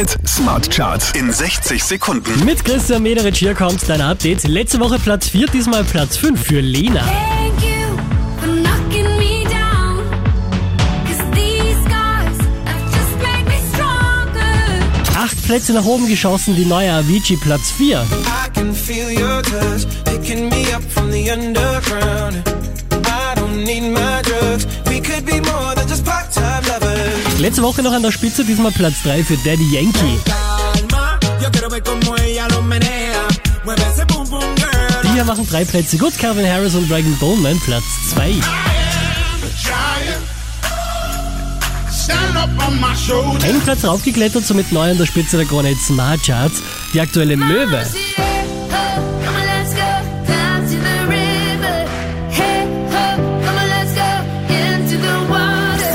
Hit Smart Charts in 60 Sekunden. Mit Christian Mederich hier kommt dein Update. Letzte Woche Platz 4, diesmal Platz 5 für Lena. Acht Plätze nach oben geschossen, die neue Avicii Platz 4. I can feel your touch picking me up from the. Letzte Woche noch an der Spitze, diesmal Platz 3 für Daddy Yankee. Die hier machen drei Plätze gut, Calvin Harris und Dragon Bowman Platz 2. giant. Stand up on my shoulders. Einen Platz raufgeklettert, somit neu an der Spitze der Krone Smart Charts, die aktuelle Möwe.